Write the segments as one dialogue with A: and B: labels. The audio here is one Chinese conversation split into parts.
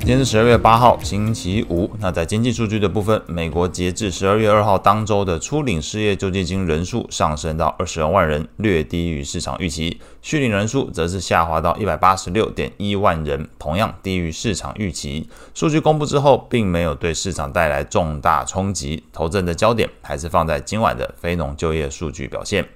A: 今天是十二月八号，星期五。那在经济数据的部分，美国截至十二月二号当周的初领失业救济金人数上升到二十二万人，略低于市场预期；续领人数则是下滑到一百八十六点一万人，同样低于市场预期。数据公布之后，并没有对市场带来重大冲击，投资人的焦点还是放在今晚的非农就业数据表现。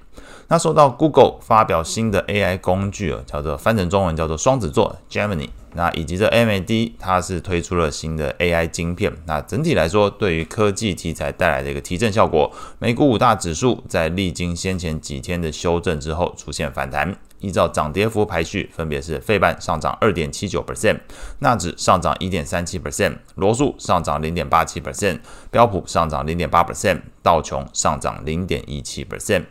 A: 那说到 Google 发表新的 AI 工具啊，叫做翻成中文叫做双子座 Gemini。那以及这 MAD 它是推出了新的 AI 晶片。那整体来说，对于科技题材带来的一个提振效果，美股五大指数在历经先前几天的修正之后出现反弹。依照涨跌幅排序，分别是费半上涨二点七九 percent，纳指上涨一点三七 percent，罗素上涨零点八七 percent，标普上涨零点八 percent，道琼上涨零点一七 percent。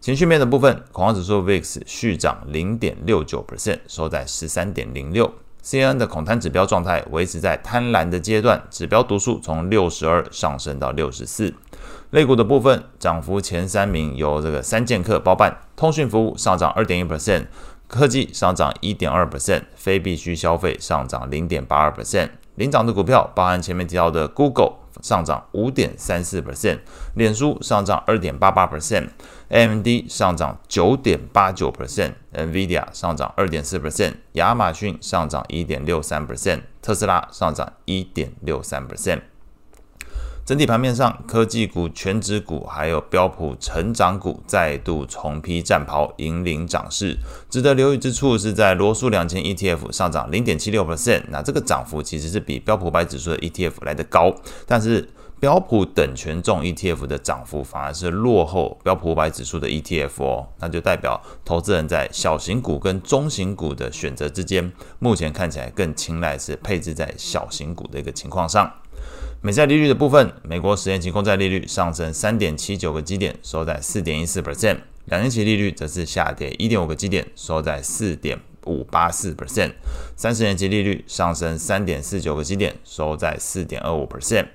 A: 情绪面的部分，恐慌指数 VIX 续涨零点六九 percent，收在十三点零六。CNN 的恐贪指标状态维持在贪婪的阶段，指标读数从六十二上升到六十四。类股的部分，涨幅前三名由这个三剑客包办，通讯服务上涨二点一 percent，科技上涨一点二 percent，非必需消费上涨零点八二 percent。领涨的股票包含前面提到的 Google。上涨五点三四 percent，脸书上涨二点八八 percent，AMD 上涨九点八九 percent，NVIDIA 上涨二点四 percent，亚马逊上涨一点六三 percent，特斯拉上涨一点六三 percent。整体盘面上，科技股、权值股还有标普成长股再度重披战袍，引领涨势。值得留意之处是在罗素两千 ETF 上涨零点七六 percent，那这个涨幅其实是比标普百指数的 ETF 来得高，但是标普等权重 ETF 的涨幅反而是落后标普五百指数的 ETF 哦，那就代表投资人在小型股跟中型股的选择之间，目前看起来更青睐是配置在小型股的一个情况上。美债利率的部分，美国十年期公债利率上升三点七九个基点，收在四点一四 percent；两年期利率则是下跌一点五个基点，收在四点五八四 percent；三十年期利率上升三点四九个基点，收在四点二五 percent。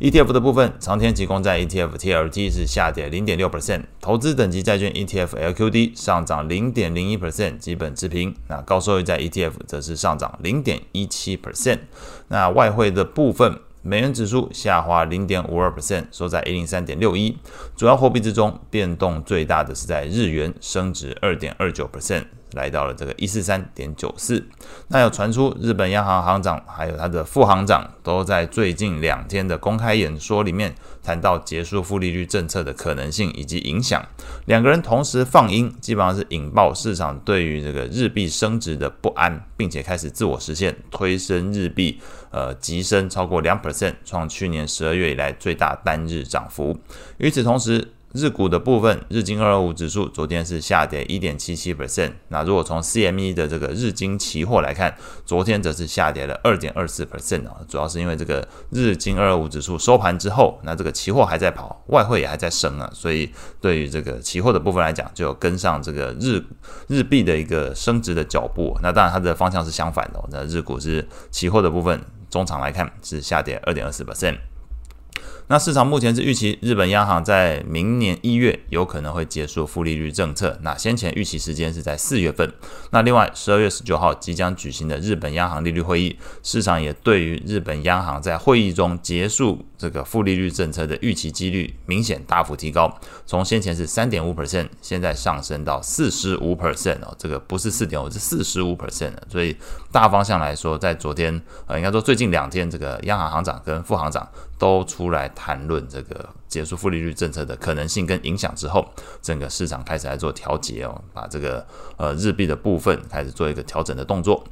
A: ETF 的部分，长天期公债 ETF TLT 是下跌零点六 percent；投资等级债券 ETF LQD 上涨零点零一 percent，基本持平。那高收益债 ETF 则是上涨零点一七 percent。那外汇的部分。美元指数下滑零点五二 percent，收在一零三点六一。主要货币之中，变动最大的是在日元，升值二点二九 percent。来到了这个一四三点九四，那有传出日本央行行长还有他的副行长都在最近两天的公开演说里面谈到结束负利率政策的可能性以及影响。两个人同时放鹰，基本上是引爆市场对于这个日币升值的不安，并且开始自我实现，推升日币呃急升超过两 percent，创去年十二月以来最大单日涨幅。与此同时，日股的部分，日经二二五指数昨天是下跌一点七七 percent。那如果从 CME 的这个日经期货来看，昨天则是下跌了二点二四 percent 啊。主要是因为这个日经二二五指数收盘之后，那这个期货还在跑，外汇也还在升啊，所以对于这个期货的部分来讲，就跟上这个日日币的一个升值的脚步。那当然它的方向是相反的，那日股是期货的部分，中长来看是下跌二点二四 percent。那市场目前是预期日本央行在明年一月有可能会结束负利率政策。那先前预期时间是在四月份。那另外十二月十九号即将举行的日本央行利率会议，市场也对于日本央行在会议中结束这个负利率政策的预期几率明显大幅提高，从先前是三点五 percent，现在上升到四十五 percent 哦，这个不是四点五，是四十五 percent。所以大方向来说，在昨天呃，应该说最近两天，这个央行行长跟副行长都出来。谈论这个结束负利率政策的可能性跟影响之后，整个市场开始来做调节哦，把这个呃日币的部分开始做一个调整的动作。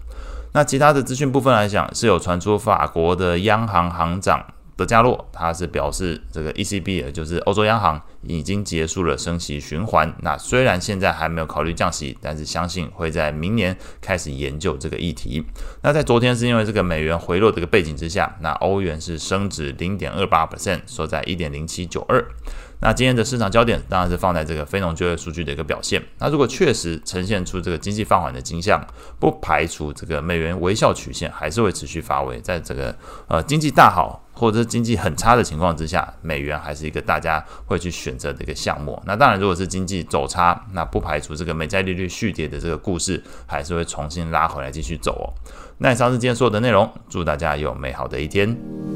A: 那其他的资讯部分来讲，是有传出法国的央行行长。德加洛他是表示，这个 ECB 也就是欧洲央行已经结束了升息循环。那虽然现在还没有考虑降息，但是相信会在明年开始研究这个议题。那在昨天是因为这个美元回落这个背景之下，那欧元是升值零点二八 percent，收在一点零七九二。那今天的市场焦点当然是放在这个非农就业数据的一个表现。那如果确实呈现出这个经济放缓的迹象，不排除这个美元微笑曲线还是会持续发威。在这个呃经济大好。或者是经济很差的情况之下，美元还是一个大家会去选择的一个项目。那当然，如果是经济走差，那不排除这个美债利率续跌的这个故事还是会重新拉回来继续走哦。那以上是今天所有的内容，祝大家有美好的一天。